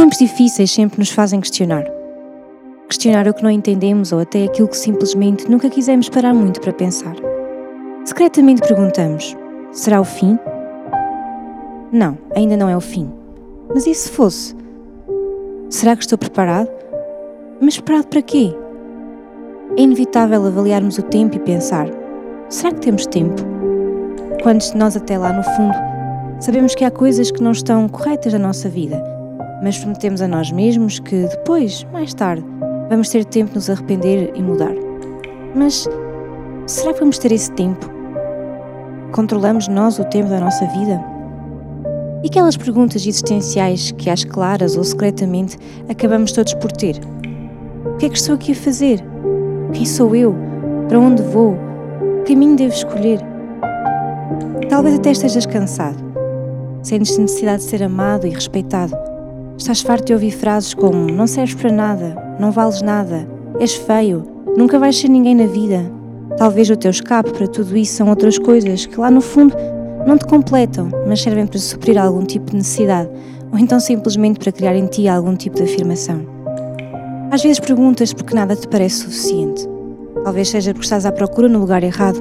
Os tempos difíceis sempre nos fazem questionar. Questionar o que não entendemos ou até aquilo que simplesmente nunca quisemos parar muito para pensar. Secretamente perguntamos: será o fim? Não, ainda não é o fim. Mas e se fosse? Será que estou preparado? Mas preparado para quê? É inevitável avaliarmos o tempo e pensar: será que temos tempo? Quantos de nós, até lá no fundo, sabemos que há coisas que não estão corretas na nossa vida, mas prometemos a nós mesmos que depois, mais tarde, vamos ter tempo de nos arrepender e mudar. Mas será que vamos ter esse tempo? Controlamos nós o tempo da nossa vida? E aquelas perguntas existenciais que, às claras ou secretamente, acabamos todos por ter? O que é que estou aqui a fazer? Quem sou eu? Para onde vou? Que caminho devo escolher? Talvez até estejas cansado. Sentes necessidade de ser amado e respeitado. Estás farto de ouvir frases como não serves para nada, não vales nada, és feio, nunca vais ser ninguém na vida. Talvez o teu escape para tudo isso são outras coisas que lá no fundo não te completam, mas servem para suprir algum tipo de necessidade ou então simplesmente para criar em ti algum tipo de afirmação. Às vezes perguntas porque nada te parece suficiente. Talvez seja porque estás à procura no lugar errado,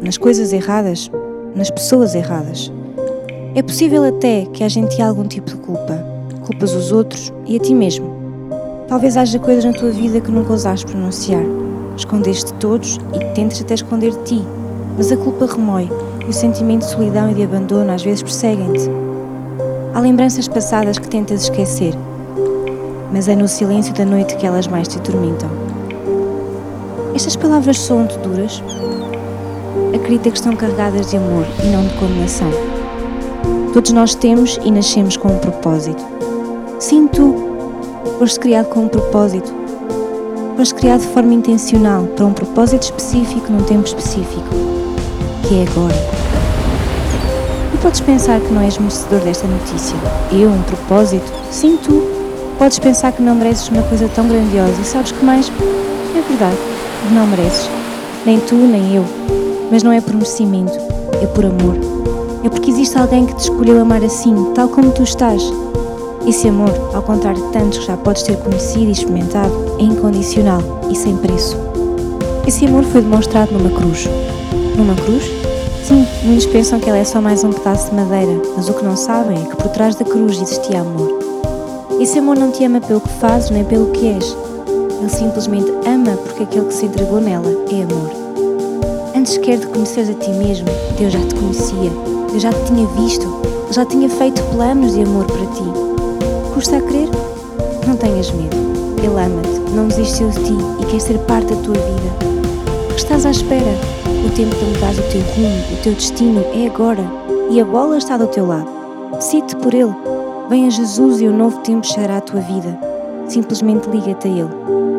nas coisas erradas, nas pessoas erradas. É possível até que haja em ti algum tipo de culpa. Culpas os outros e a ti mesmo. Talvez haja coisas na tua vida que nunca ousaste pronunciar. Escondeste de todos e tentes até esconder de ti. Mas a culpa remói e o sentimento de solidão e de abandono às vezes perseguem-te. Há lembranças passadas que tentas esquecer, mas é no silêncio da noite que elas mais te atormentam. Estas palavras soam-te duras? Acredita que estão carregadas de amor e não de condenação. Todos nós temos e nascemos com um propósito. Sim, tu foste criado com um propósito. Foste criado de forma intencional para um propósito específico num tempo específico, que é agora. E podes pensar que não és merecedor desta notícia. Eu, um propósito? Sim, tu. Podes pensar que não mereces uma coisa tão grandiosa e sabes que mais? É verdade, não mereces. Nem tu, nem eu. Mas não é por merecimento, é por amor. É porque existe alguém que te escolheu amar assim, tal como tu estás. Esse amor, ao contrário de tantos que já podes ter conhecido e experimentado, é incondicional e sem preço. Esse amor foi demonstrado numa cruz. Numa cruz? Sim, muitos pensam que ela é só mais um pedaço de madeira, mas o que não sabem é que por trás da cruz existia amor. Esse amor não te ama pelo que fazes nem pelo que és. Ele simplesmente ama porque aquele que se entregou nela é amor. Antes sequer de conheceres a ti mesmo, Deus já te conhecia, Deus já te tinha visto, Ele já tinha feito planos de amor para ti. Custa a crer? Não tenhas medo. Ele ama-te, não desistiu de ti e quer ser parte da tua vida. Estás à espera? O tempo de mudar o teu rumo, o teu destino é agora e a bola está do teu lado. Decide por Ele. Venha Jesus e o novo tempo chegará à tua vida. Simplesmente liga-te a Ele.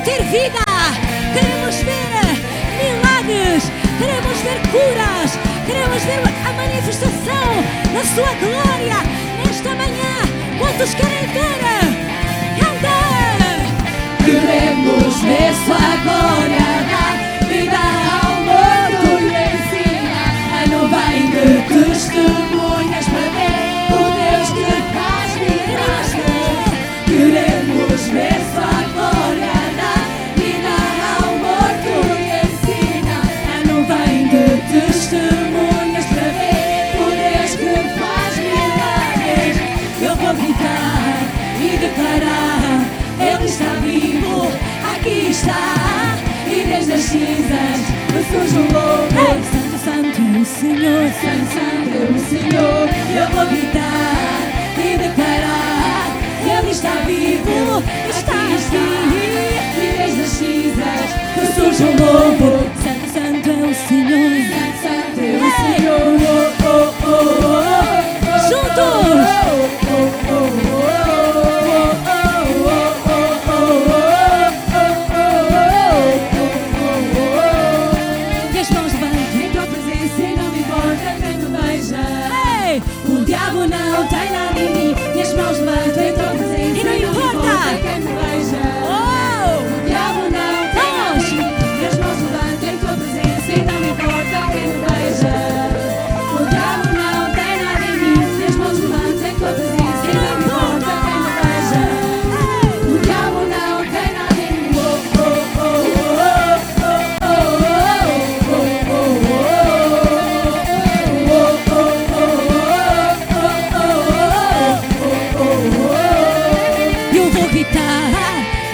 Ter vida. Queremos ver milagres. Queremos ver curas. Queremos ver a manifestação da sua glória nesta manhã. Quantos querem ver? Canta! Queremos ver sua glória vida ao morto e ensinar a nuvem de testemunhas aqui está, e desde as cinzas ressurge um lobo. Santo, Santo é o Senhor. Santo, Santo é o Senhor, eu vou gritar e declarar, Ele está vivo, está aqui, e desde as cinzas ressurge um lobo. Santo, Santo é o Senhor. Santo, Santo é o Senhor, oh, oh, oh, oh, oh. Juntos!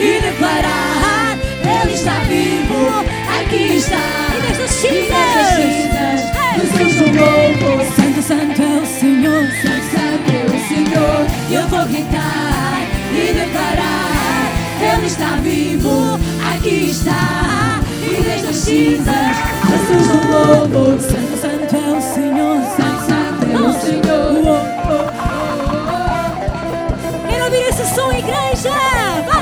E declarar Ele está vivo, aqui está E desde as E cinzas. ressurge um novo Santo, Santo é o Senhor. Santo, Santo é o Senhor Eu vou gritar e declarar Ele está vivo, aqui está E desde as cinzas ressurge um novo Santo, Santo é o Senhor. Santo, Santo é o Senhor Quero ouvir esse som, igreja! Vamos!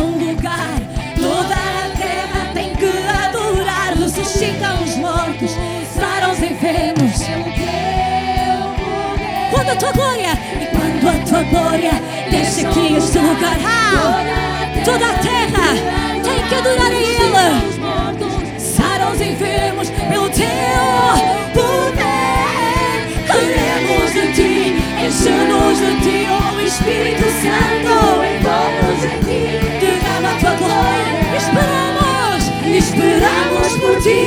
Um lugar, toda a terra tem que adorar. Ressuscitam os mortos, saram os enfermos. Quando a tua glória, e quando a tua glória deixa aqui este lugar, ah, toda a terra tem que adorar a Ele. Saram os enfermos pelo teu poder. Queremos de ti, enche-nos de ti, oh Espírito Santo, envolve-nos em ti. Glória, esperamos, Esperamos por ti.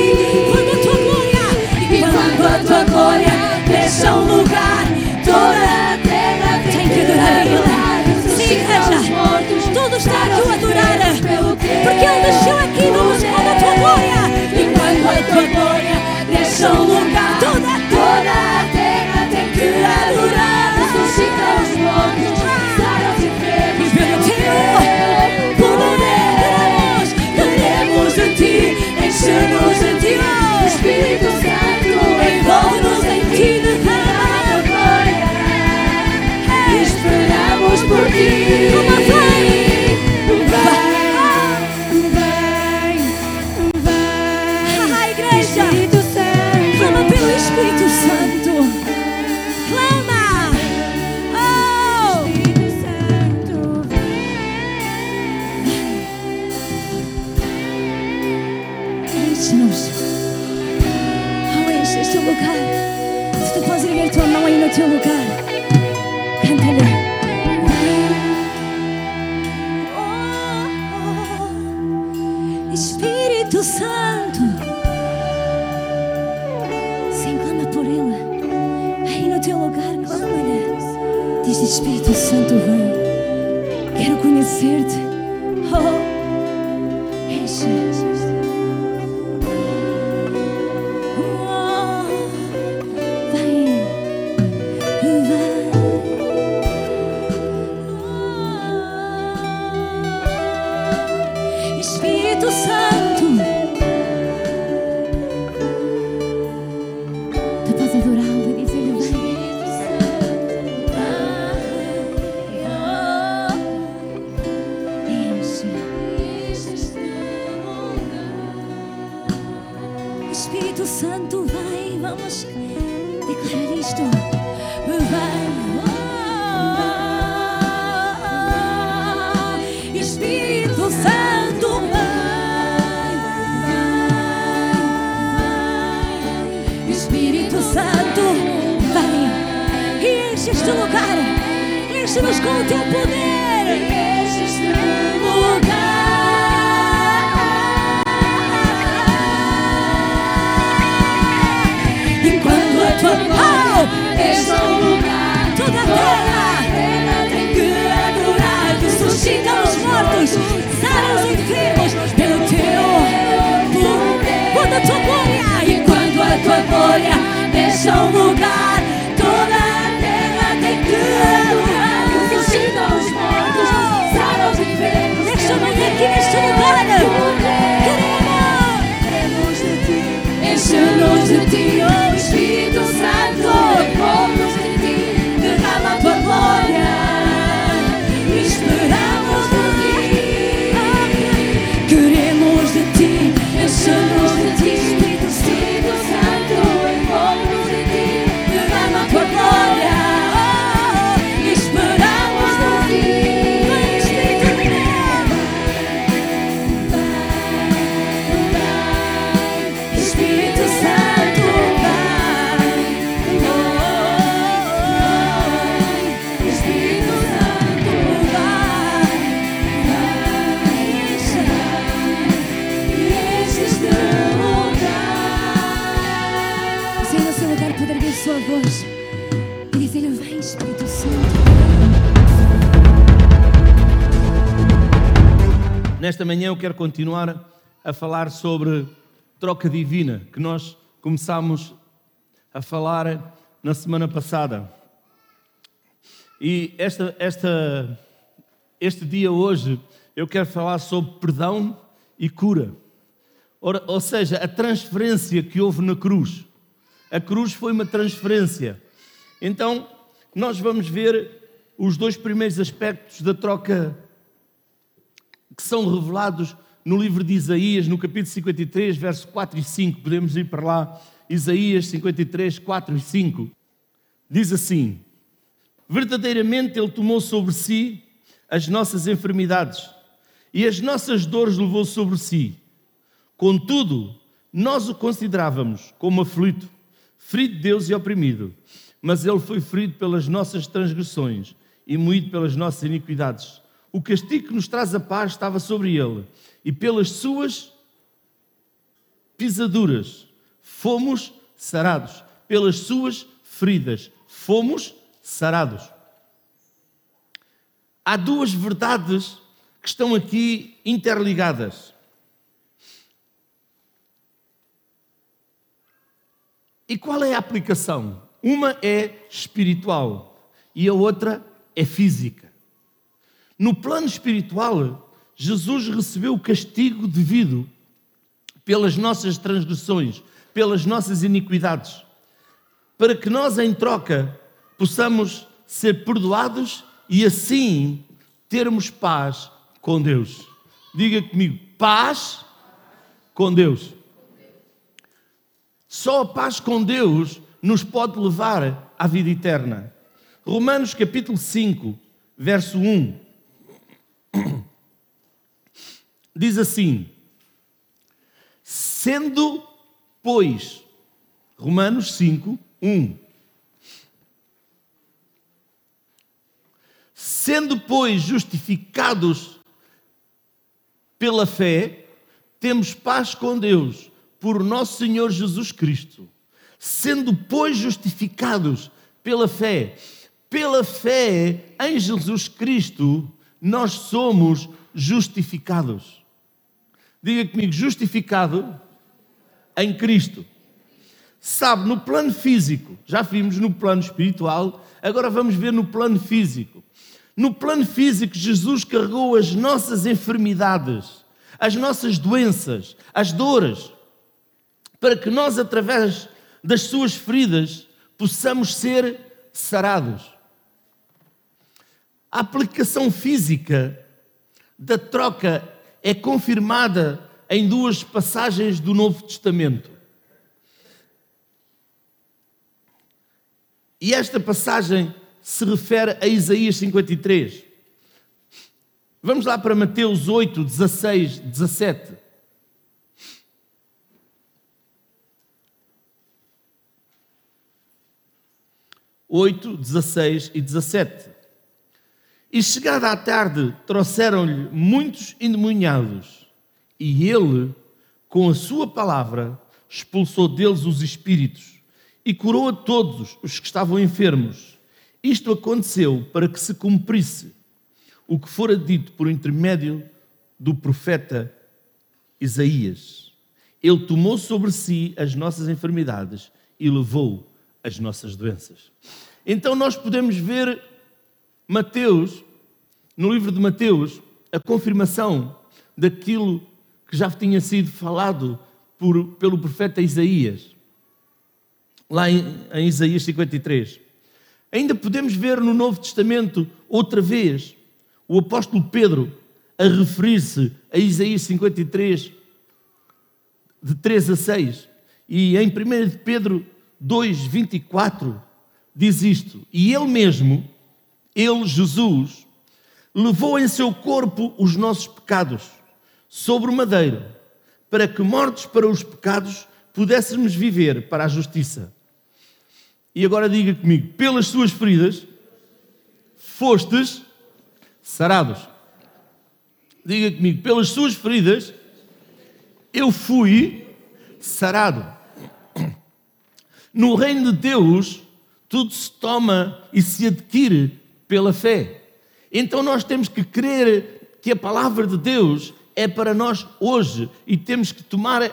Quando a tua glória, E quando a tua glória deixa um lugar, toda a terra tem que adorar Ele. Sim, igreja, mortos, tudo está a adorar, pelo teu porque Ele desceu aqui, vamos quando a tua glória. E quando a tua glória deixa um lugar, Toda- toda a terra Enche-nos com o teu poder. Enche a tua o lugar, toda tem que adorar. Ressuscita os mortos, os enfermos pelo teu poder. Quando a tua glória, quando a tua glória enche o lugar, Ressuscita os mortos, sara os enfermos. Deixa-nos aqui neste lugar. Queremos de ti. Enche-nos de ti, oh Espírito Santo. Nesta manhã eu quero continuar a falar sobre troca divina, que nós começámos a falar na semana passada. E esta, esta, este dia hoje eu quero falar sobre perdão e cura. Ora, ou seja, a transferência que houve na cruz. A cruz foi uma transferência. Então, nós vamos ver os dois primeiros aspectos da troca que são revelados no livro de Isaías, no capítulo 53, verso 4 e 5. Podemos ir para lá. Isaías 53, 4 e 5. Diz assim: Verdadeiramente Ele tomou sobre si as nossas enfermidades e as nossas dores levou sobre si. Contudo, nós o considerávamos como aflito, ferido de Deus e oprimido. Mas Ele foi ferido pelas nossas transgressões e moído pelas nossas iniquidades. O castigo que nos traz a paz estava sobre Ele, e pelas suas pisaduras fomos sarados. Pelas suas feridas fomos sarados. Há duas verdades que estão aqui interligadas. E qual é a aplicação? Uma é espiritual e a outra é física. No plano espiritual, Jesus recebeu o castigo devido pelas nossas transgressões, pelas nossas iniquidades, para que nós, em troca, possamos ser perdoados e assim termos paz com Deus. Diga comigo, paz com Deus. Só a paz com Deus nos pode levar à vida eterna. Romanos capítulo 5, verso 1. diz assim: sendo, pois, Romanos 5, 1. Sendo, pois, justificados pela fé, temos paz com Deus por nosso Senhor Jesus Cristo. Sendo, pois, justificados pela fé, pela fé em Jesus Cristo, nós somos justificados. Diga comigo, justificado em Cristo. Sabe, no plano físico, já vimos no plano espiritual, agora vamos ver no plano físico. No plano físico, Jesus carregou as nossas enfermidades, as nossas doenças, as dores, para que nós, através das suas feridas, possamos ser sarados. A aplicação física da troca é confirmada em duas passagens do Novo Testamento. E esta passagem se refere a Isaías 53. Vamos lá para Mateus 8, 16, 17. Oito, 16 e 17. E chegada à tarde, trouxeram-lhe muitos endemoniados, e ele, com a sua palavra, expulsou deles os espíritos e curou a todos os que estavam enfermos. Isto aconteceu para que se cumprisse o que fora dito por intermédio do profeta Isaías. Ele tomou sobre si as nossas enfermidades e levou as nossas doenças. Então nós podemos ver Mateus, no livro de Mateus, a confirmação daquilo que já tinha sido falado por, pelo profeta Isaías, lá em, em Isaías 53. Ainda podemos ver no Novo Testamento, outra vez, o apóstolo Pedro a referir-se a Isaías 53, de 3 a 6. E em 1 Pedro 2, 24, diz isto: E ele mesmo, ele, Jesus, levou em seu corpo os nossos pecados sobre o madeiro, para que, mortos para os pecados, pudéssemos viver para a justiça. E agora diga comigo: pelas suas feridas fostes sarados. Diga comigo: pelas suas feridas eu fui sarado. No reino de Deus, tudo se toma e se adquire pela fé. Então nós temos que crer que a palavra de Deus é para nós hoje e temos que tomar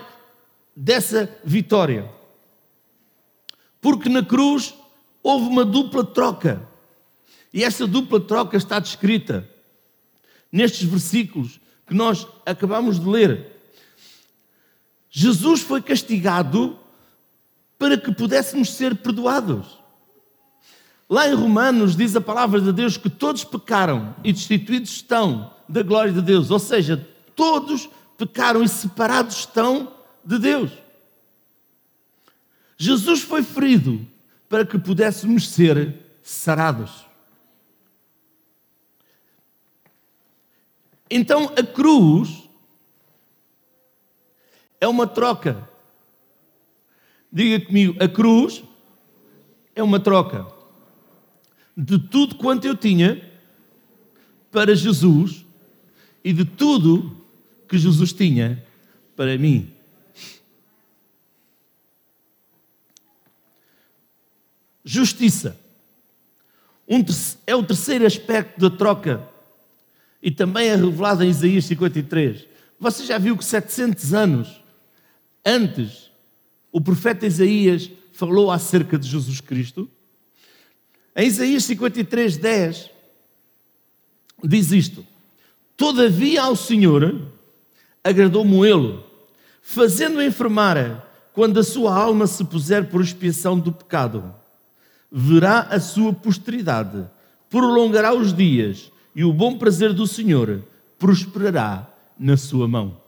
dessa vitória. Porque na cruz houve uma dupla troca. E essa dupla troca está descrita nestes versículos que nós acabamos de ler. Jesus foi castigado para que pudéssemos ser perdoados. Lá em Romanos diz a palavra de Deus que todos pecaram e destituídos estão da glória de Deus, ou seja, todos pecaram e separados estão de Deus. Jesus foi ferido para que pudéssemos ser sarados. Então a cruz é uma troca. Diga comigo, a cruz é uma troca de tudo quanto eu tinha para Jesus e de tudo que Jesus tinha para mim. Justiça. Um, é o terceiro aspecto da troca e também é revelado em Isaías 53. Você já viu que 700 anos antes o profeta Isaías falou acerca de Jesus Cristo? Em Isaías 53, 10, diz isto: Todavia ao Senhor agradou moê-lo, fazendo enfermar quando a sua alma se puser por expiação do pecado. Verá a sua posteridade, prolongará os dias, e o bom prazer do Senhor prosperará na sua mão.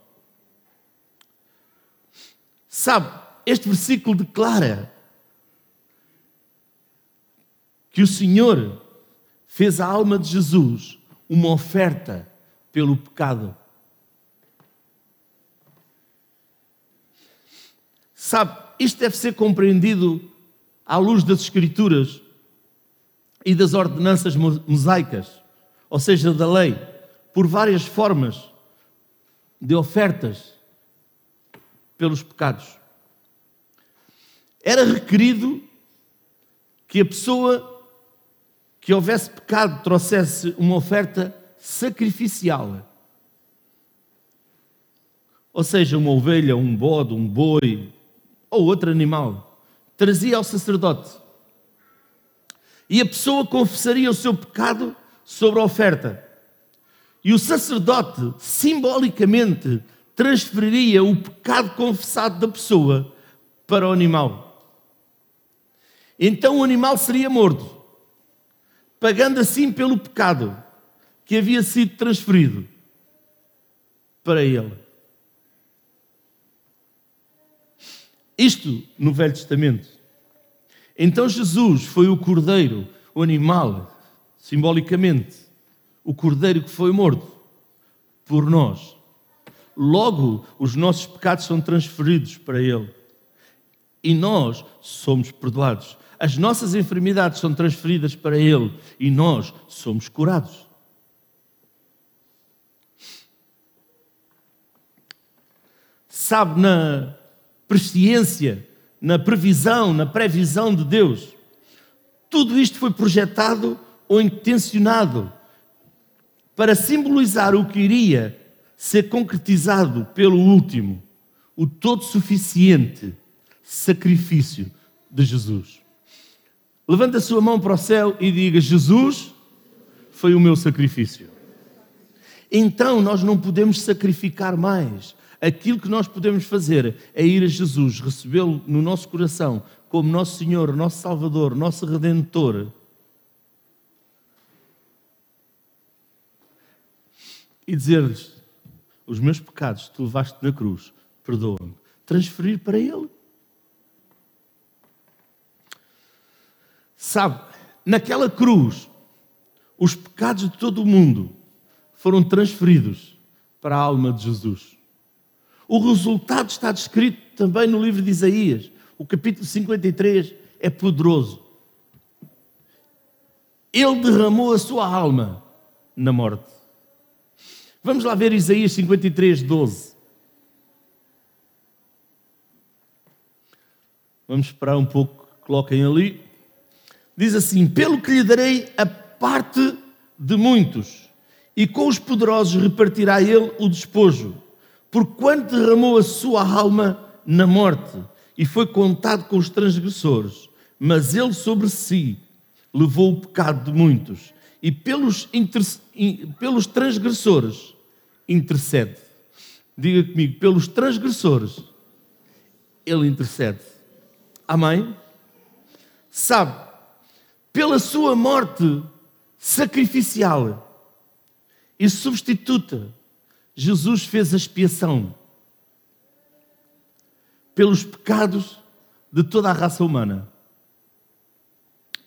Sabe, este versículo declara que o Senhor fez à alma de Jesus uma oferta pelo pecado. Sabe, isto deve ser compreendido à luz das Escrituras e das ordenanças mosaicas. ou seja, da lei, por várias formas de ofertas pelos pecados. Era requerido que a pessoa que houvesse pecado trouxesse uma oferta sacrificial. Ou seja, uma ovelha, um bode, um boi ou outro animal. Trazia ao sacerdote. E a pessoa confessaria o seu pecado sobre a oferta. E o sacerdote, simbolicamente, transferiria o pecado confessado da pessoa para o animal. Então o animal seria morto, pagando assim pelo pecado que havia sido transferido para ele. Isto no Velho Testamento. Então Jesus foi o cordeiro, o animal, simbolicamente, o cordeiro que foi morto por nós. Logo, os nossos pecados são transferidos para ele. E nós somos perdoados. As nossas enfermidades são transferidas para ele e nós somos curados. Sabe, na presciência, na previsão, na previsão de Deus, tudo isto foi projetado ou intencionado para simbolizar o que iria ser concretizado pelo último, o todo suficiente sacrifício de Jesus. Levanta a sua mão para o céu e diga: Jesus foi o meu sacrifício. Então nós não podemos sacrificar mais. Aquilo que nós podemos fazer é ir a Jesus, recebê-lo no nosso coração como nosso Senhor, nosso Salvador, nosso Redentor. E dizer-lhes: Os meus pecados tu levaste na cruz, perdoa-me. Transferir para Ele. Sabe, naquela cruz, os pecados de todo o mundo foram transferidos para a alma de Jesus. O resultado está descrito também no livro de Isaías. O capítulo 53 é poderoso. Ele derramou a sua alma na morte. Vamos lá ver Isaías 53, 12. Vamos esperar um pouco, coloquem ali diz assim: Pelo que lhe darei a parte de muitos, e com os poderosos repartirá ele o despojo, porquanto derramou a sua alma na morte e foi contado com os transgressores, mas ele sobre si levou o pecado de muitos, e pelos, inter... pelos transgressores intercede. Diga comigo, pelos transgressores, ele intercede. Amém? Sabe, pela sua morte sacrificial e substituta, Jesus fez a expiação pelos pecados de toda a raça humana.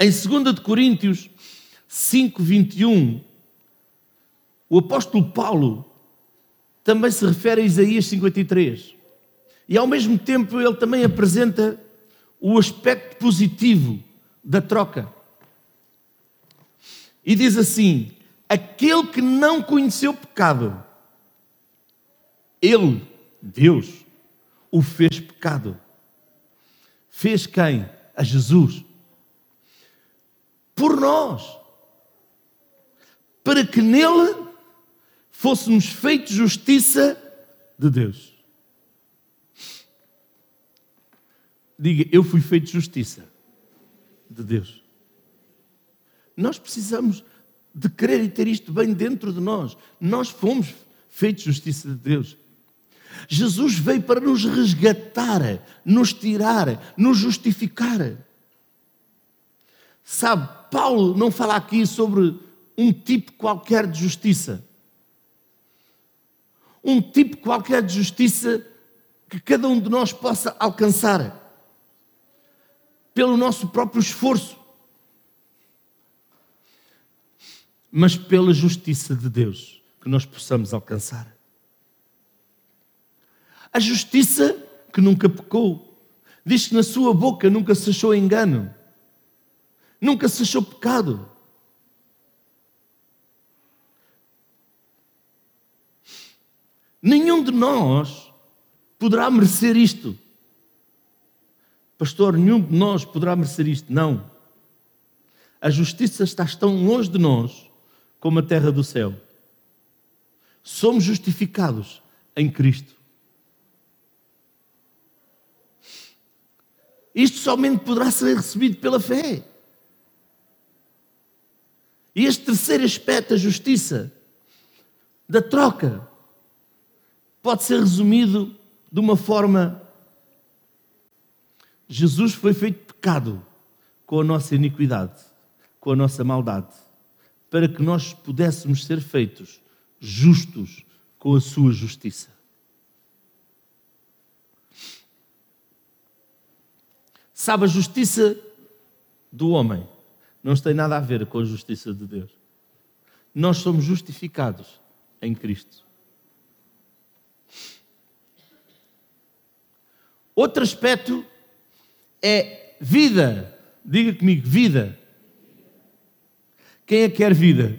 Em 2 de Coríntios 5, 21, o apóstolo Paulo também se refere a Isaías 53. E ao mesmo tempo ele também apresenta o aspecto positivo da troca. E diz assim: aquele que não conheceu pecado, ele, Deus, o fez pecado. Fez quem? A Jesus. Por nós. Para que nele fôssemos feitos justiça de Deus. Diga, eu fui feito justiça de Deus. Nós precisamos de querer e ter isto bem dentro de nós. Nós fomos feitos justiça de Deus. Jesus veio para nos resgatar, nos tirar, nos justificar. Sabe, Paulo não fala aqui sobre um tipo qualquer de justiça. Um tipo qualquer de justiça que cada um de nós possa alcançar pelo nosso próprio esforço. mas pela justiça de Deus que nós possamos alcançar. A justiça que nunca pecou. Diz que na sua boca nunca se achou engano, nunca se achou pecado. Nenhum de nós poderá merecer isto. Pastor, nenhum de nós poderá merecer isto. Não. A justiça está tão longe de nós como a terra do céu. Somos justificados em Cristo. Isto somente poderá ser recebido pela fé. E este terceiro aspecto, a justiça, da troca, pode ser resumido de uma forma: Jesus foi feito pecado com a nossa iniquidade, com a nossa maldade, para que nós pudéssemos ser feitos justos com a sua justiça. Sabe, a justiça do homem não tem nada a ver com a justiça de Deus. Nós somos justificados em Cristo. Outro aspecto é vida. Diga comigo, vida. Quem é que quer vida?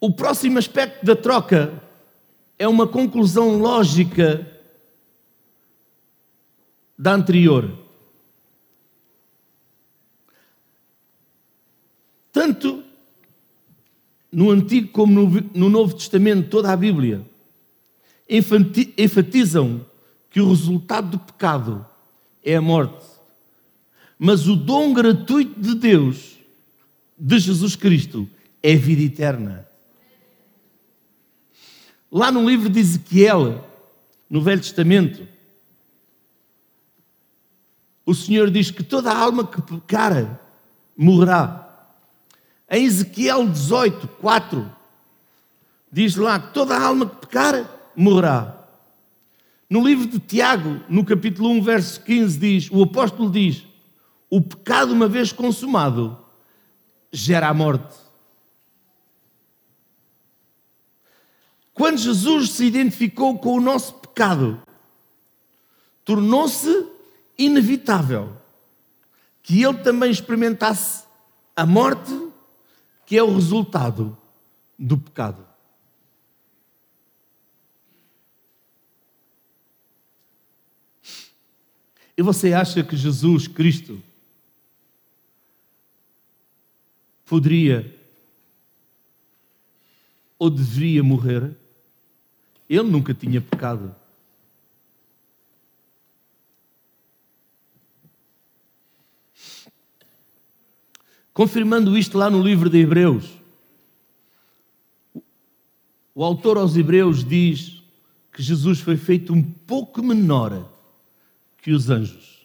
O próximo aspecto da troca é uma conclusão lógica da anterior. Tanto no Antigo como no, Novo Testamento, toda a Bíblia enfatizam que o resultado do pecado é a morte. Mas o dom gratuito de Deus, de Jesus Cristo, é a vida eterna. Lá no livro de Ezequiel, no Velho Testamento, o Senhor diz que toda alma que pecar morrerá. Em Ezequiel 18, 4, diz lá que toda alma que pecar morrerá. No livro de Tiago, no capítulo 1, verso 15, diz: o apóstolo diz: o pecado, uma vez consumado, gera a morte. Quando Jesus se identificou com o nosso pecado, tornou-se inevitável que ele também experimentasse a morte, que é o resultado do pecado. E você acha que Jesus Cristo poderia ou deveria morrer? Ele nunca tinha pecado. Confirmando isto lá no livro de Hebreus, o autor aos Hebreus diz que Jesus foi feito um pouco menor que os anjos.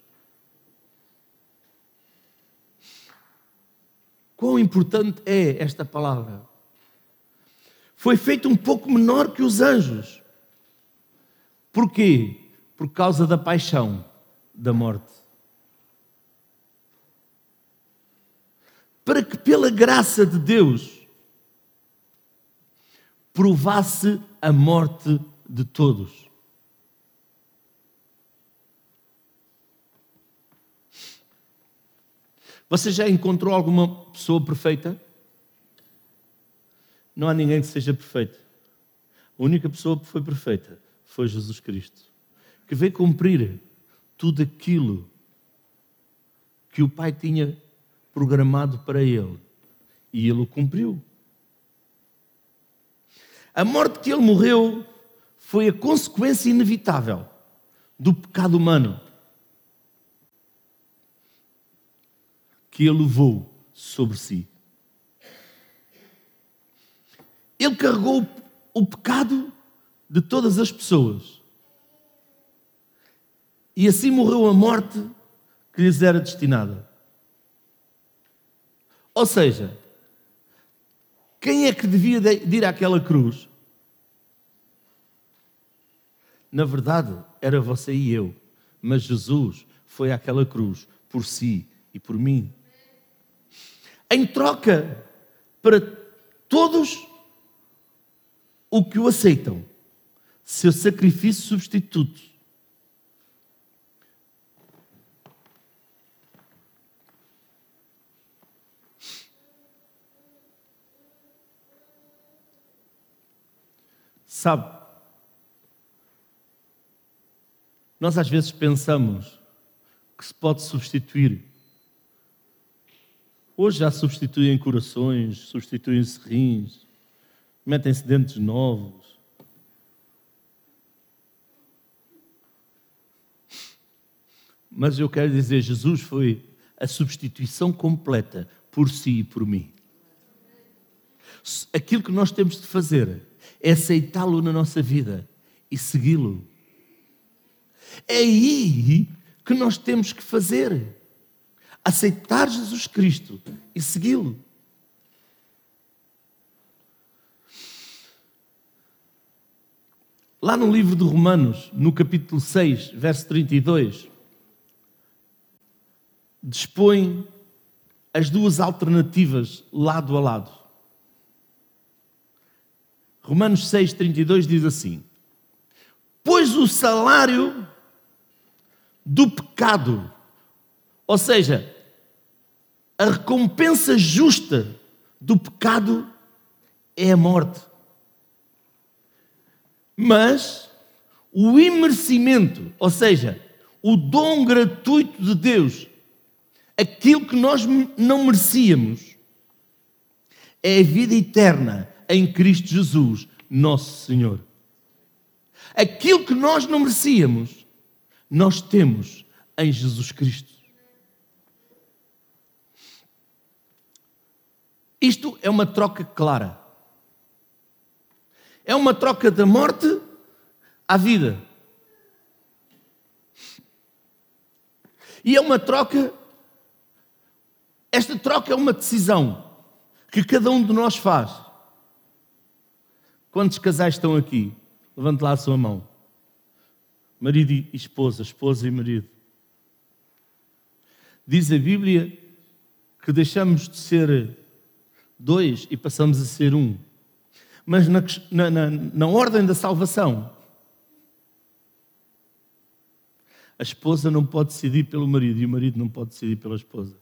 Quão importante é esta palavra? foi feito um pouco menor que os anjos. Porquê? Por causa da paixão da morte. Para que, pela graça de Deus, provasse a morte de todos. Você já encontrou alguma pessoa perfeita? Não há ninguém que seja perfeito. A única pessoa que foi perfeita foi Jesus Cristo, que veio cumprir tudo aquilo que o Pai tinha programado para ele. E ele o cumpriu. A morte que ele morreu foi a consequência inevitável do pecado humano que ele levou sobre si. Ele carregou o pecado de todas as pessoas. E assim morreu a morte que lhes era destinada. Ou seja, quem é que devia de ir àquela cruz? Na verdade, era você e eu. Mas Jesus foi àquela cruz por si e por mim em troca para todos o que o aceitam, seu sacrifício substituto. Sabe, nós às vezes pensamos que se pode substituir Hoje já substituem corações, substituem-se rins, metem-se dentes novos. Mas eu quero dizer, Jesus foi a substituição completa por si e por mim. Aquilo que nós temos de fazer é aceitá-lo na nossa vida e segui-lo. É aí que nós temos que fazer. Aceitar Jesus Cristo e segui-lo. Lá no livro de Romanos, no capítulo 6, verso 32, dispõe as duas alternativas lado a lado. Romanos 6,32 diz assim: Pois o salário do pecado, ou seja, a recompensa justa do pecado é a morte. Mas o imerecimento, ou seja, o dom gratuito de Deus aquilo que nós não merecíamos é a vida eterna em Cristo Jesus, nosso Senhor. Aquilo que nós não merecíamos, nós temos em Jesus Cristo. Isto é uma troca clara. É uma troca da morte à vida. E é uma troca esta troca é uma decisão que cada um de nós faz. Quantos casais estão aqui? Levante lá a sua mão. Marido e esposa, esposa e marido. Diz a Bíblia que deixamos de ser dois e passamos a ser um. Mas na, na, na ordem da salvação, a esposa não pode decidir pelo marido e o marido não pode decidir pela esposa.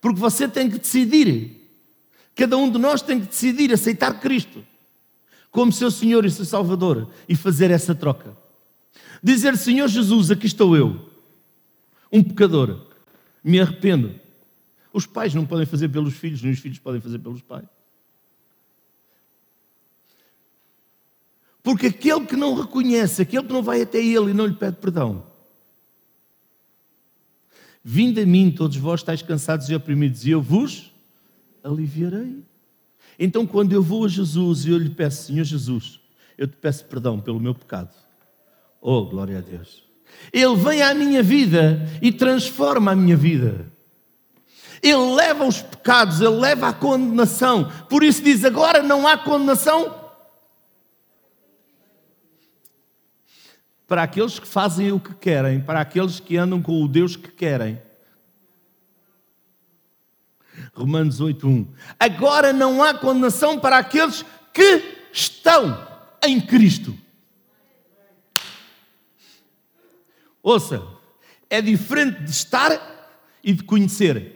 Porque você tem que decidir. Cada um de nós tem que decidir aceitar Cristo como seu Senhor e seu Salvador e fazer essa troca. Dizer: Senhor Jesus, aqui estou eu, um pecador, me arrependo. Os pais não podem fazer pelos filhos, nem os filhos podem fazer pelos pais. Porque aquele que não reconhece, aquele que não vai até ele e não lhe pede perdão, Vinde a mim, todos vós estáis cansados e oprimidos, e eu vos aliviarei. Então, quando eu vou a Jesus e eu lhe peço, Senhor Jesus, eu te peço perdão pelo meu pecado. Oh, glória a Deus. Ele vem à minha vida e transforma a minha vida. Ele leva os pecados, ele leva a condenação. Por isso diz: agora não há condenação para aqueles que fazem o que querem, para aqueles que andam com o Deus que querem. Romanos 8:1. Agora não há condenação para aqueles que estão em Cristo. Ouça, é diferente de estar e de conhecer.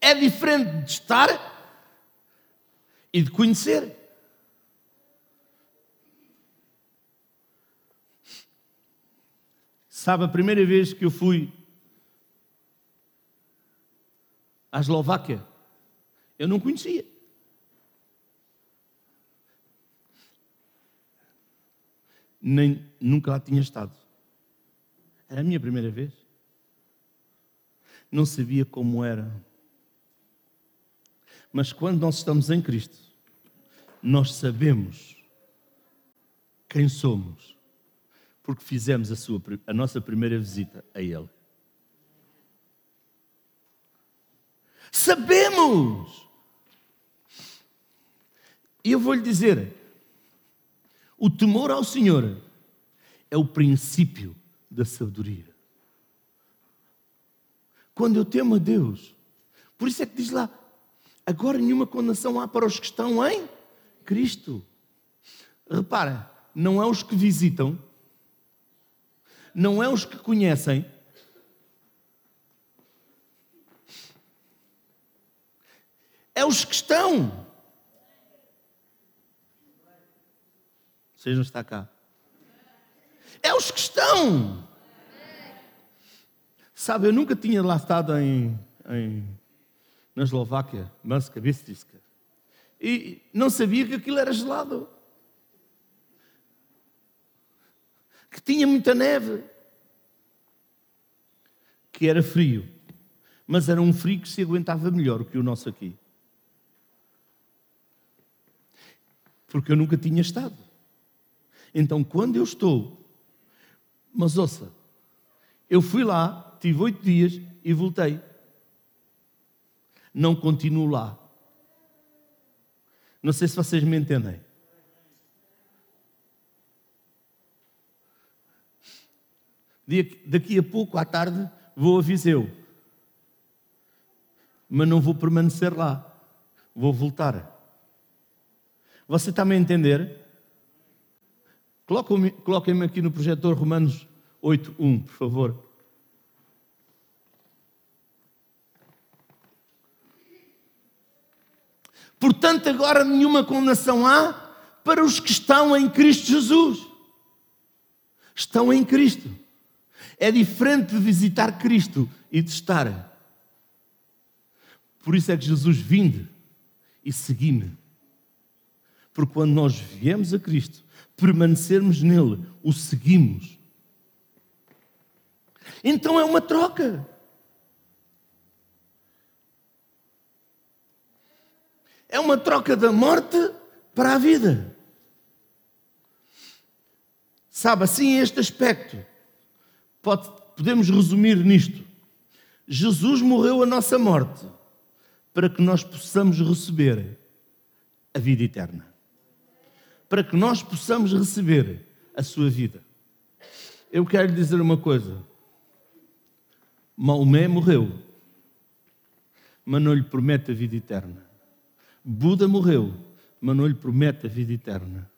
É diferente de estar e de conhecer. Sabe, a primeira vez que eu fui à Eslováquia, eu não conhecia. Nem nunca lá tinha estado. Era a minha primeira vez. Não sabia como era mas quando nós estamos em Cristo, nós sabemos quem somos, porque fizemos a, sua, a nossa primeira visita a Ele. Sabemos! E eu vou lhe dizer: o temor ao Senhor é o princípio da sabedoria. Quando eu temo a Deus, por isso é que diz lá: Agora nenhuma condenação há para os que estão em Cristo. Repara, não é os que visitam, não é os que conhecem, É os que estão. Vocês não está cá. É os que estão. Sabe, eu nunca tinha lá estado em, em na Eslováquia, Manska, Bistriska. E não sabia que aquilo era gelado. Que tinha muita neve. Que era frio. Mas era um frio que se aguentava melhor que o nosso aqui. Porque eu nunca tinha estado. Então, quando eu estou, mas ouça, eu fui lá, tive oito dias e voltei não continuo lá. Não sei se vocês me entendem. Daqui a pouco, à tarde, vou a Viseu. Mas não vou permanecer lá. Vou voltar. Você está-me a entender? Coloquem-me aqui no projetor Romanos 8.1, por favor. Portanto, agora nenhuma condenação há para os que estão em Cristo Jesus. Estão em Cristo. É diferente de visitar Cristo e de estar. Por isso é que Jesus vinde e segui-me. Porque quando nós viemos a Cristo, permanecermos nele, o seguimos. Então é uma troca. É uma troca da morte para a vida. Sabe, assim este aspecto, pode, podemos resumir nisto. Jesus morreu a nossa morte para que nós possamos receber a vida eterna. Para que nós possamos receber a sua vida. Eu quero lhe dizer uma coisa. Maomé morreu, mas não lhe promete a vida eterna. Buda morreu, mas não lhe promete a vida eterna.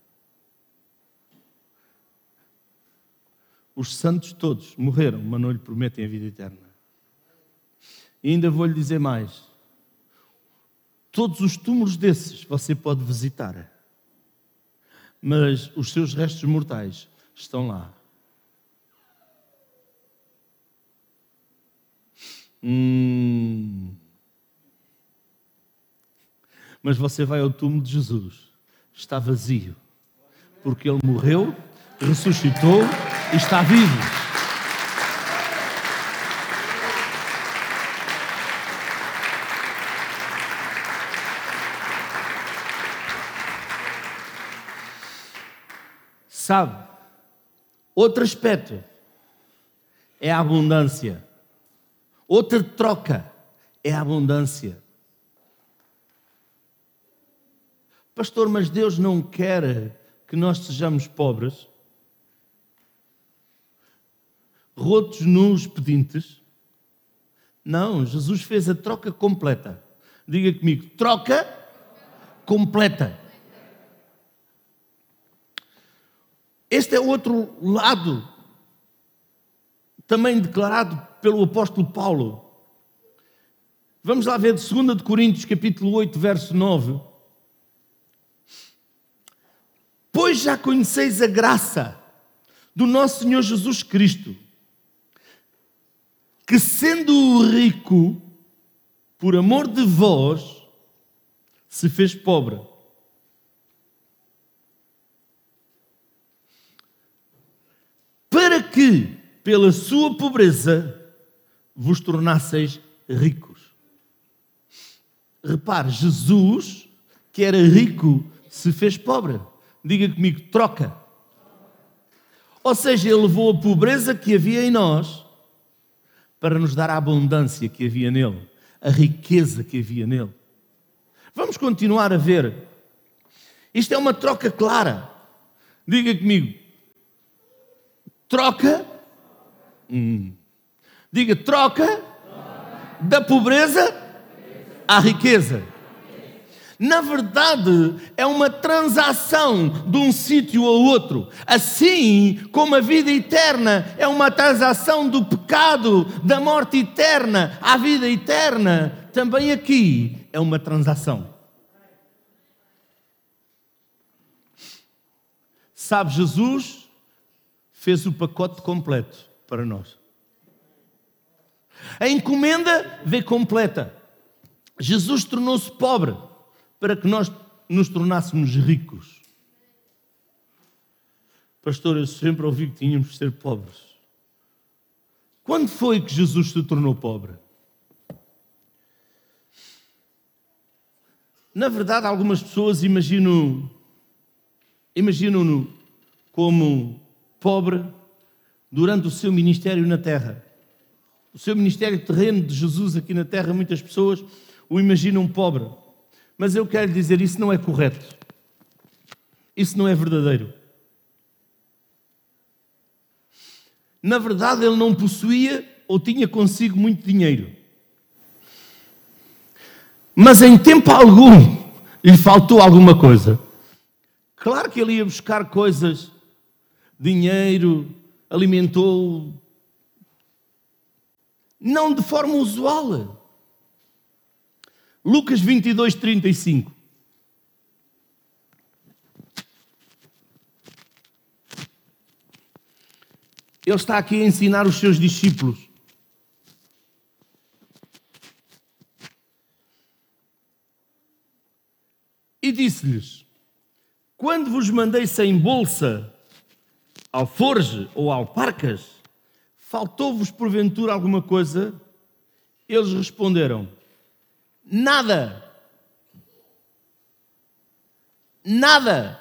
Os santos todos morreram, mas não lhe prometem a vida eterna. E ainda vou lhe dizer mais: todos os túmulos desses você pode visitar, mas os seus restos mortais estão lá. Hum. Mas você vai ao túmulo de Jesus, está vazio, porque ele morreu, ressuscitou e está vivo. Sabe, outro aspecto é a abundância. Outra troca é a abundância. Pastor, mas Deus não quer que nós sejamos pobres, rotos, nus, pedintes. Não, Jesus fez a troca completa. Diga comigo, troca completa. Este é outro lado, também declarado pelo apóstolo Paulo. Vamos lá ver de 2 de Coríntios, capítulo 8, verso 9. Pois já conheceis a graça do nosso Senhor Jesus Cristo, que sendo rico, por amor de vós, se fez pobre. Para que, pela sua pobreza, vos tornasseis ricos. Repare, Jesus, que era rico, se fez pobre. Diga comigo, troca. Ou seja, ele levou a pobreza que havia em nós para nos dar a abundância que havia nele, a riqueza que havia nele. Vamos continuar a ver. Isto é uma troca clara. Diga comigo, troca. Hum. Diga, troca, troca. da pobreza à riqueza na verdade, é uma transação de um sítio ao outro. Assim como a vida eterna é uma transação do pecado, da morte eterna à vida eterna, também aqui é uma transação. Sabe, Jesus fez o pacote completo para nós. A encomenda veio completa. Jesus tornou-se pobre para que nós nos tornássemos ricos. Pastor, eu sempre ouvi que tínhamos de ser pobres. Quando foi que Jesus se tornou pobre? Na verdade, algumas pessoas imaginam imaginam-no como pobre durante o seu ministério na terra. O seu ministério terreno de Jesus aqui na terra, muitas pessoas o imaginam pobre. Mas eu quero dizer, isso não é correto. Isso não é verdadeiro. Na verdade, ele não possuía ou tinha consigo muito dinheiro. Mas em tempo algum lhe faltou alguma coisa. Claro que ele ia buscar coisas, dinheiro, alimentou, não de forma usual. Lucas 22, 35. Ele está aqui a ensinar os seus discípulos. E disse-lhes: Quando vos mandei sem bolsa, alforge ou alparcas, faltou-vos porventura alguma coisa? Eles responderam: Nada. Nada.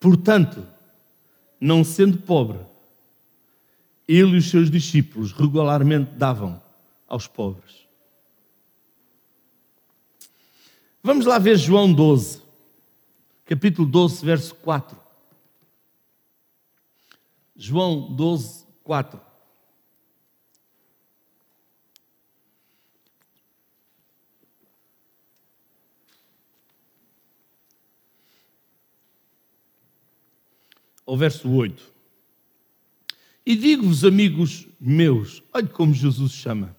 Portanto, não sendo pobre, ele e os seus discípulos regularmente davam aos pobres. Vamos lá ver João 12, capítulo 12, verso 4. João 12, 4. Ao verso 8. E digo-vos, amigos meus, olhe como Jesus chama: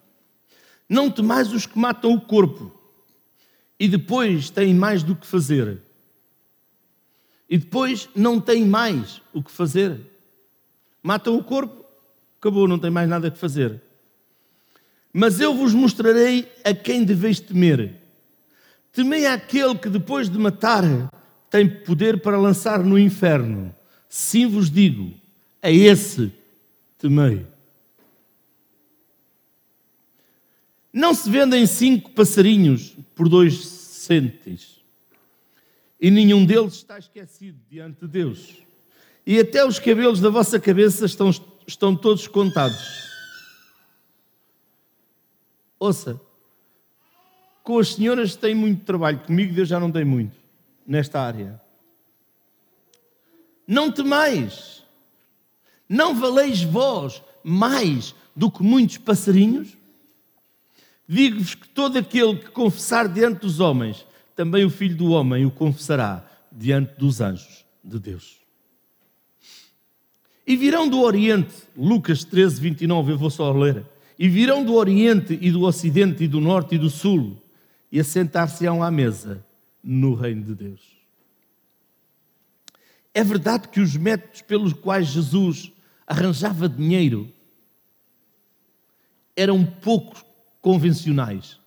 não temais os que matam o corpo e depois têm mais do que fazer. E depois não têm mais o que fazer. Matam o corpo, acabou, não tem mais nada que fazer. Mas eu vos mostrarei a quem deveis temer. Temei aquele que depois de matar tem poder para lançar no inferno. Sim vos digo, a esse temei. Não se vendem cinco passarinhos por dois cêntimos, e nenhum deles está esquecido diante de Deus. E até os cabelos da vossa cabeça estão, estão todos contados. Ouça, com as senhoras tem muito trabalho, comigo Deus já não tem muito nesta área. Não temais, não valeis vós mais do que muitos passarinhos? Digo-vos que todo aquele que confessar diante dos homens, também o Filho do Homem o confessará diante dos anjos de Deus. E virão do Oriente, Lucas 13, 29, eu vou só ler. E virão do Oriente e do Ocidente e do Norte e do Sul e assentar-se-ão à mesa no reino de Deus. É verdade que os métodos pelos quais Jesus arranjava dinheiro eram pouco convencionais.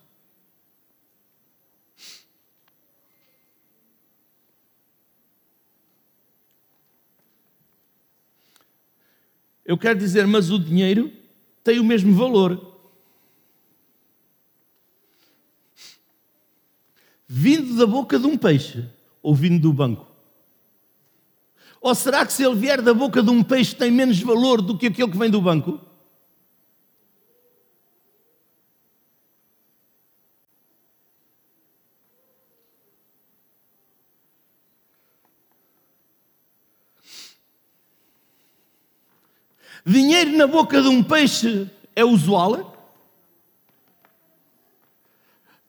Eu quero dizer, mas o dinheiro tem o mesmo valor. Vindo da boca de um peixe ou vindo do banco? Ou será que se ele vier da boca de um peixe tem menos valor do que aquele que vem do banco? Dinheiro na boca de um peixe é usual?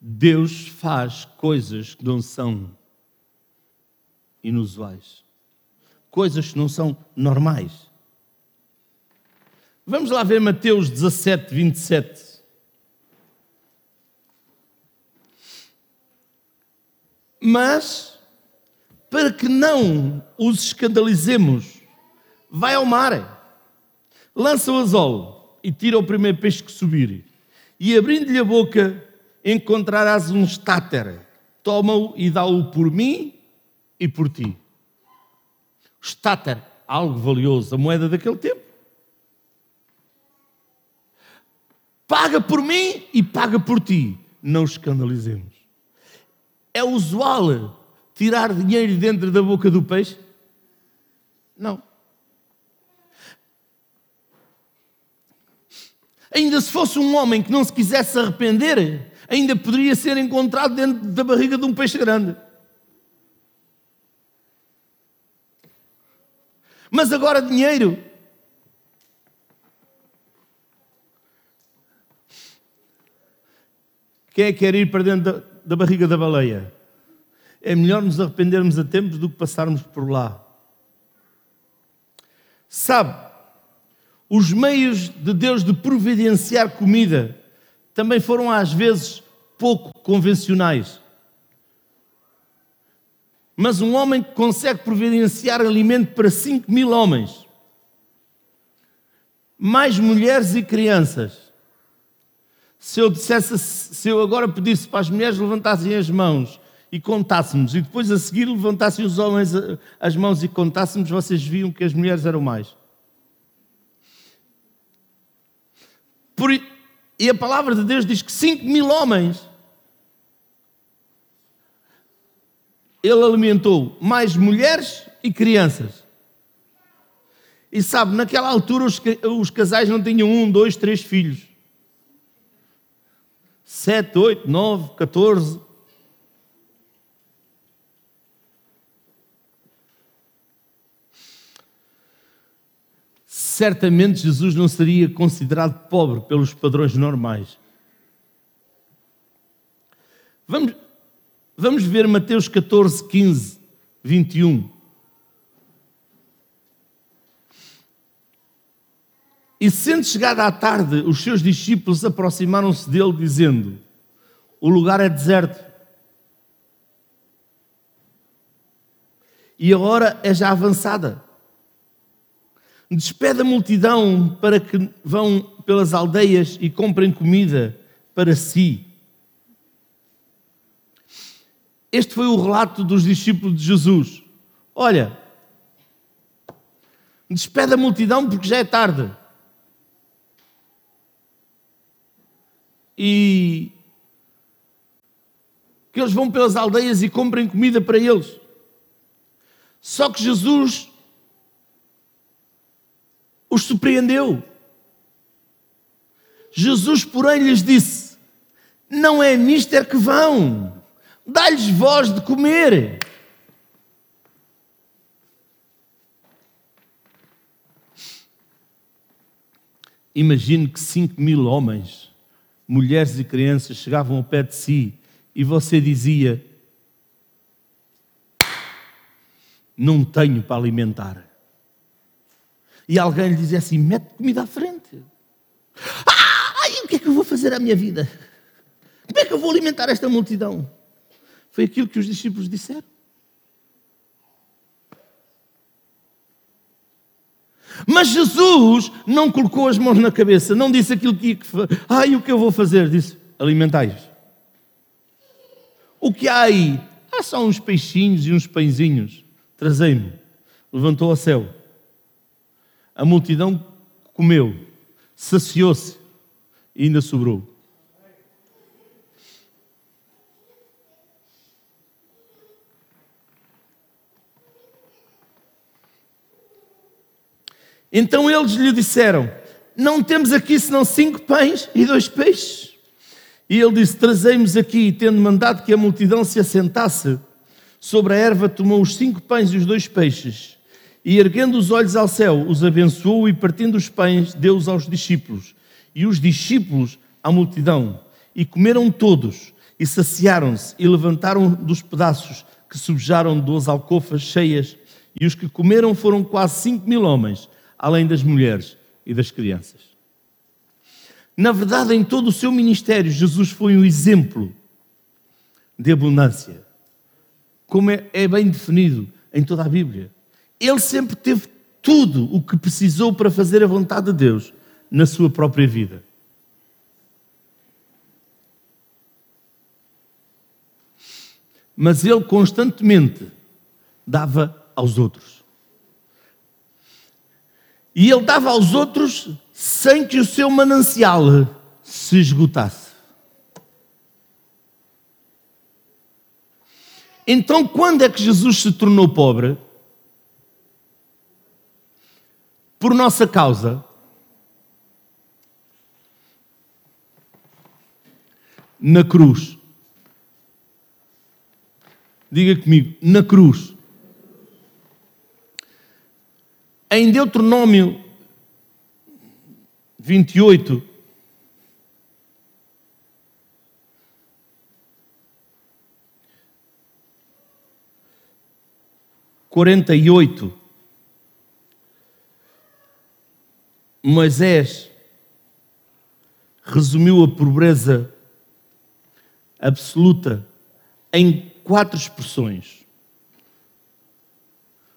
Deus faz coisas que não são inusuais. coisas que não são normais. Vamos lá ver Mateus 17, 27. Mas, para que não os escandalizemos, vai ao mar, lança o anzol e tira o primeiro peixe que subir. E abrindo-lhe a boca, encontrarás um estáter. Toma-o e dá-o por mim e por ti. Estáter, algo valioso, a moeda daquele tempo. Paga por mim e paga por ti. Não escandalizemos. É usual tirar dinheiro dentro da boca do peixe? Não. Ainda se fosse um homem que não se quisesse arrepender, ainda poderia ser encontrado dentro da barriga de um peixe grande. Mas agora dinheiro. Quem é que quer ir para dentro da, da barriga da baleia? É melhor nos arrependermos a tempos do que passarmos por lá. Sabe, os meios de Deus de providenciar comida também foram às vezes pouco convencionais. Mas um homem que consegue providenciar alimento para 5 mil homens, mais mulheres e crianças. Se eu dissesse, se eu agora pedisse para as mulheres levantassem as mãos e contássemos, e depois a seguir levantassem os homens as mãos e contássemos, vocês viam que as mulheres eram mais. Por, e a palavra de Deus diz que 5 mil homens ele alimentou mais mulheres e crianças. E sabe, naquela altura os, os casais não tinham um, dois, três filhos. Sete, oito, nove, quatorze. Certamente Jesus não seria considerado pobre pelos padrões normais. Vamos, vamos ver Mateus 14, 15, 21. E sendo chegada a tarde, os seus discípulos aproximaram-se dele, dizendo: O lugar é deserto. E a hora é já avançada despede a multidão para que vão pelas aldeias e comprem comida para si. Este foi o relato dos discípulos de Jesus. Olha, despede a multidão porque já é tarde. E que eles vão pelas aldeias e comprem comida para eles. Só que Jesus os surpreendeu. Jesus, porém, lhes disse: Não é mister que vão, dá-lhes voz de comer. Imagine que 5 mil homens, mulheres e crianças chegavam ao pé de si e você dizia: Não tenho para alimentar e alguém lhe dizia assim: mete comida à frente. Ah, e o que é que eu vou fazer à minha vida? Como é que eu vou alimentar esta multidão? Foi aquilo que os discípulos disseram. Mas Jesus não colocou as mãos na cabeça, não disse aquilo que ia fazer. Ai, o que eu vou fazer? Disse: alimentai-os. O que há aí? Há só uns peixinhos e uns pãezinhos. Trazei-me. Levantou ao céu a multidão comeu, saciou-se e ainda sobrou. Então eles lhe disseram: Não temos aqui senão cinco pães e dois peixes. E ele disse: Trazemos aqui, tendo mandado que a multidão se assentasse sobre a erva, tomou os cinco pães e os dois peixes e erguendo os olhos ao céu, os abençoou e partindo os pães, deu-os aos discípulos. E os discípulos à multidão. E comeram todos, e saciaram-se, e levantaram dos pedaços que subjaram duas alcofas cheias, E os que comeram foram quase 5 mil homens, além das mulheres e das crianças. Na verdade, em todo o seu ministério, Jesus foi um exemplo de abundância, como é, é bem definido em toda a Bíblia. Ele sempre teve tudo o que precisou para fazer a vontade de Deus na sua própria vida. Mas ele constantemente dava aos outros. E ele dava aos outros sem que o seu manancial se esgotasse. Então, quando é que Jesus se tornou pobre? Por nossa causa. Na cruz. Diga comigo, na cruz. Em Deuteronômio 28, quarenta e oito, Moisés resumiu a pobreza absoluta em quatro expressões: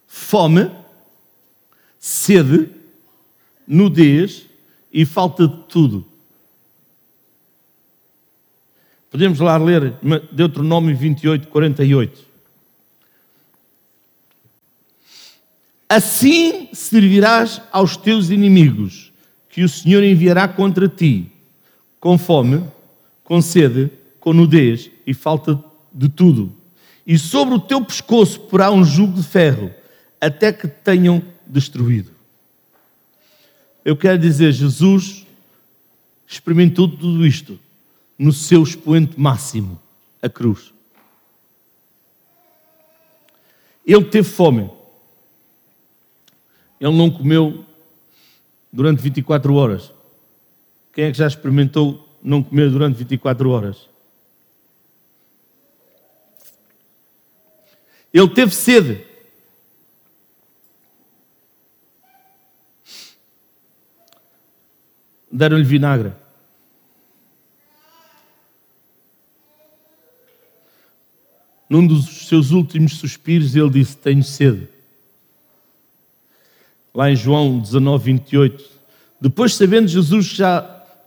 fome, sede, nudez e falta de tudo. Podemos lá ler Deuteronômio 28, 48. Assim servirás aos teus inimigos, que o Senhor enviará contra ti, com fome, com sede, com nudez e falta de tudo. E sobre o teu pescoço porá um jugo de ferro, até que te tenham destruído. Eu quero dizer, Jesus experimentou tudo isto no seu expoente máximo, a cruz. Ele teve fome. Ele não comeu durante 24 horas. Quem é que já experimentou não comer durante 24 horas? Ele teve sede. Deram-lhe vinagre. Num dos seus últimos suspiros, ele disse: Tenho sede lá em João 19, 28. Depois, sabendo Jesus que já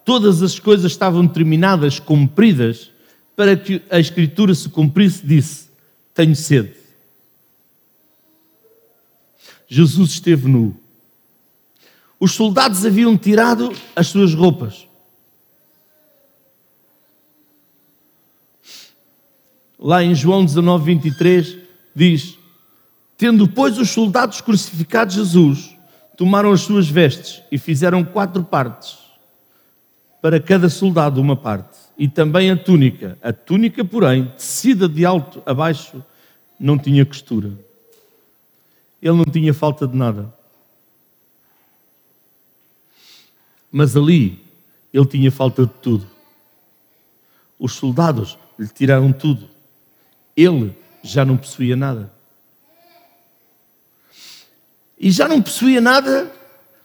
todas as coisas estavam terminadas, cumpridas, para que a Escritura se cumprisse, disse: Tenho sede. Jesus esteve nu. Os soldados haviam tirado as suas roupas. Lá em João 19, 23, diz: Tendo, pois, os soldados crucificado Jesus, tomaram as suas vestes e fizeram quatro partes, para cada soldado uma parte, e também a túnica. A túnica, porém, tecida de alto a baixo, não tinha costura. Ele não tinha falta de nada. Mas ali, ele tinha falta de tudo. Os soldados lhe tiraram tudo. Ele já não possuía nada e já não possuía nada,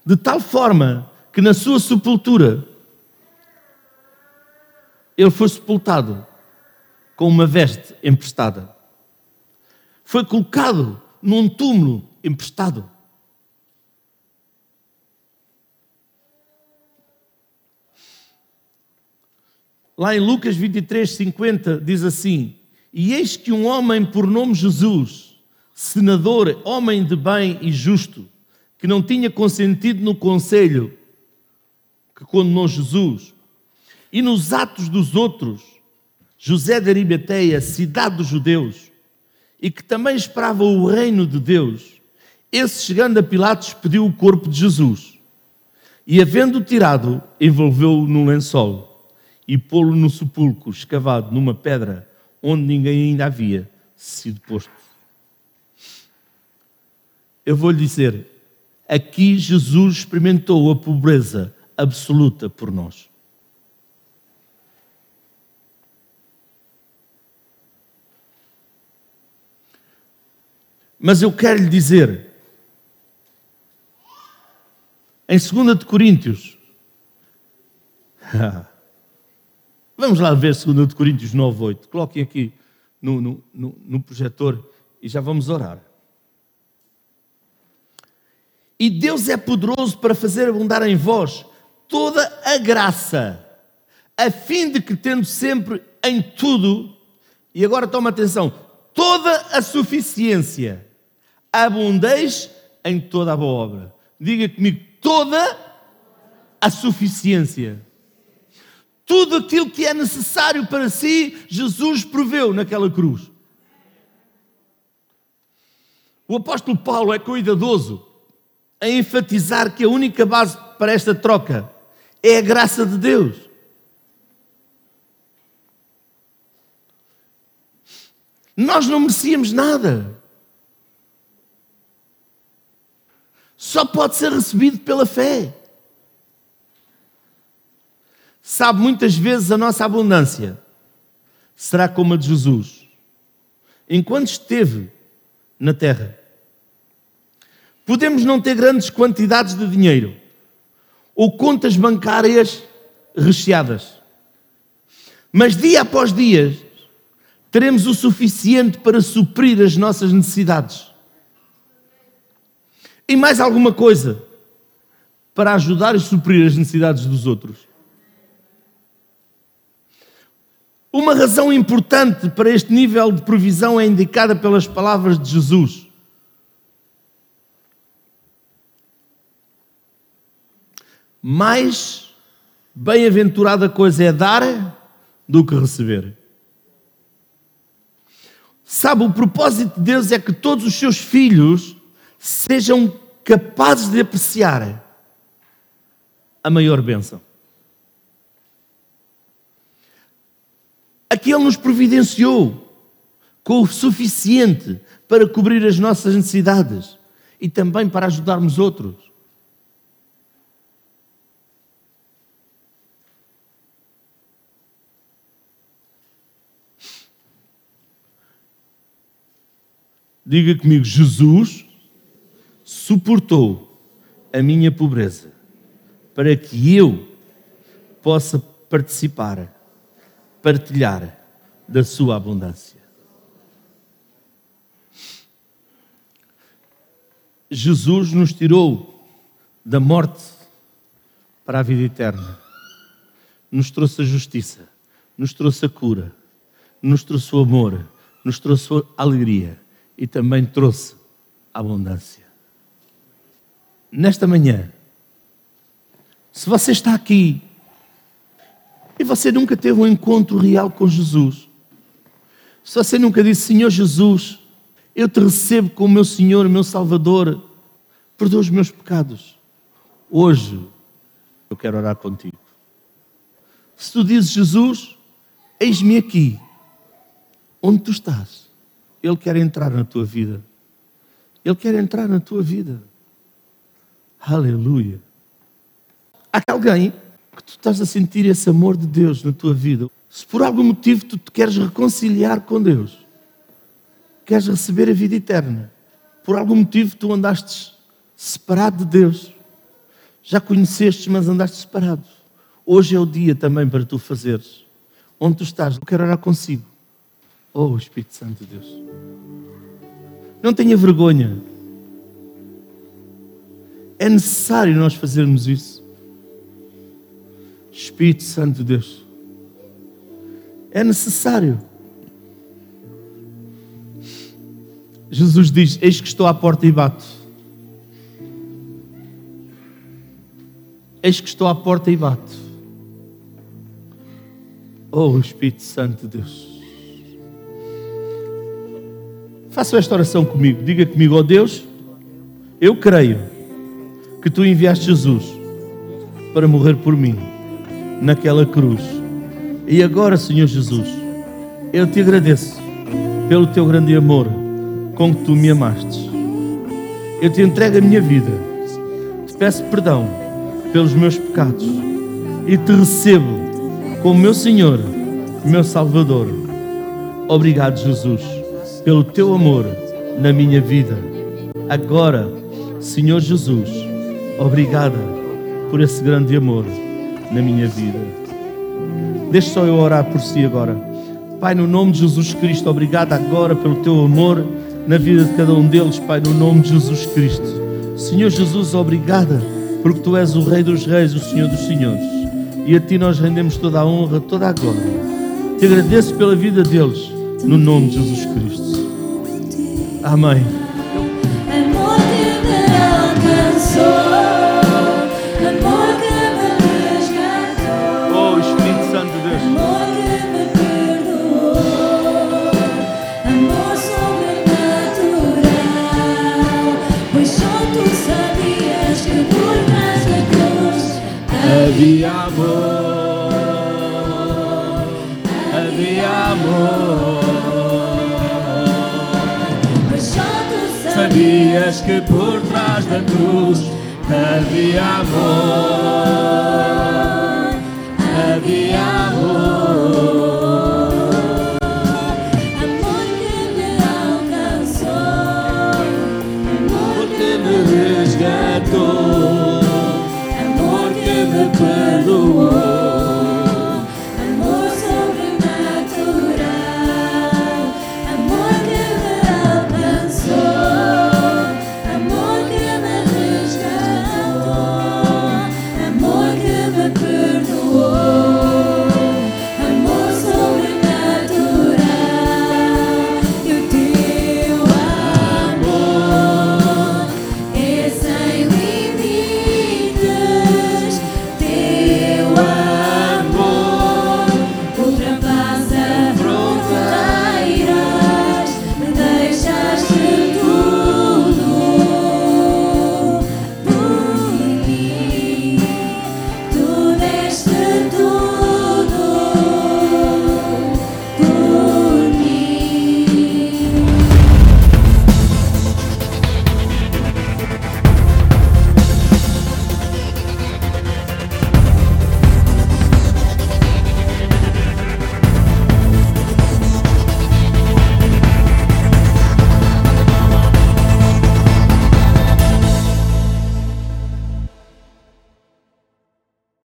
de tal forma que na sua sepultura ele foi sepultado com uma veste emprestada. Foi colocado num túmulo emprestado. Lá em Lucas 23, 50, diz assim: E eis que um homem por nome Jesus senador, homem de bem e justo, que não tinha consentido no conselho que condenou Jesus, e nos atos dos outros, José de Arimateia, cidade dos judeus, e que também esperava o reino de Deus, esse chegando a Pilatos pediu o corpo de Jesus, e havendo tirado, envolveu-o num lençol, e pô-lo no sepulcro escavado numa pedra, onde ninguém ainda havia sido posto eu vou lhe dizer, aqui Jesus experimentou a pobreza absoluta por nós. Mas eu quero lhe dizer, em 2 de Coríntios, vamos lá ver 2 de Coríntios 9, 8. Coloquem aqui no, no, no, no projetor e já vamos orar. E Deus é poderoso para fazer abundar em vós toda a graça, a fim de que, tendo sempre em tudo, e agora toma atenção, toda a suficiência, abundeis em toda a boa obra. Diga comigo, toda a suficiência. Tudo aquilo que é necessário para si, Jesus proveu naquela cruz. O apóstolo Paulo é cuidadoso a enfatizar que a única base para esta troca é a graça de Deus. Nós não merecíamos nada. Só pode ser recebido pela fé. Sabe, muitas vezes a nossa abundância será como a de Jesus. Enquanto esteve na terra, podemos não ter grandes quantidades de dinheiro ou contas bancárias recheadas, mas dia após dia teremos o suficiente para suprir as nossas necessidades. E mais alguma coisa para ajudar e suprir as necessidades dos outros. Uma razão importante para este nível de provisão é indicada pelas palavras de Jesus. Mais bem-aventurada coisa é dar do que receber. Sabe, o propósito de Deus é que todos os seus filhos sejam capazes de apreciar a maior bênção. Aqui Ele nos providenciou com o suficiente para cobrir as nossas necessidades e também para ajudarmos outros. Diga comigo, Jesus suportou a minha pobreza para que eu possa participar, partilhar da sua abundância. Jesus nos tirou da morte para a vida eterna, nos trouxe a justiça, nos trouxe a cura, nos trouxe o amor, nos trouxe a alegria e também trouxe abundância. Nesta manhã, se você está aqui e você nunca teve um encontro real com Jesus, se você nunca disse, Senhor Jesus, eu te recebo como meu Senhor, meu Salvador, perdoa os meus pecados. Hoje eu quero orar contigo. Se tu dizes, Jesus, eis-me aqui, onde tu estás. Ele quer entrar na tua vida. Ele quer entrar na tua vida. Aleluia. Há alguém que tu estás a sentir esse amor de Deus na tua vida. Se por algum motivo tu te queres reconciliar com Deus, queres receber a vida eterna, por algum motivo tu andaste separado de Deus, já conheceste, mas andaste separado. Hoje é o dia também para tu fazeres. Onde tu estás, eu quero orar consigo. Oh, Espírito Santo de Deus. Não tenha vergonha. É necessário nós fazermos isso. Espírito Santo de Deus. É necessário. Jesus diz: Eis que estou à porta e bato. Eis que estou à porta e bato. Oh, Espírito Santo de Deus. Faça esta oração comigo. Diga comigo, ó oh Deus, eu creio que tu enviaste Jesus para morrer por mim naquela cruz. E agora, Senhor Jesus, eu te agradeço pelo teu grande amor com que tu me amaste. Eu te entrego a minha vida, te peço perdão pelos meus pecados e te recebo como meu Senhor, meu Salvador. Obrigado, Jesus pelo teu amor na minha vida. Agora, Senhor Jesus, obrigada por esse grande amor na minha vida. Deixa só eu orar por si agora. Pai, no nome de Jesus Cristo, obrigado agora pelo teu amor na vida de cada um deles, Pai, no nome de Jesus Cristo. Senhor Jesus, obrigada, porque tu és o Rei dos Reis, o Senhor dos Senhores. E a ti nós rendemos toda a honra, toda a glória. Te agradeço pela vida deles, no nome de Jesus Cristo. Amém. Amor que me alcançou, amor que me resgatou, Oh, Espírito Santo de Deus. amor que me perdoou, amor sobrenatural. Pois só tu sabias que por trás da cruz Havia que por trás da cruz havia amor.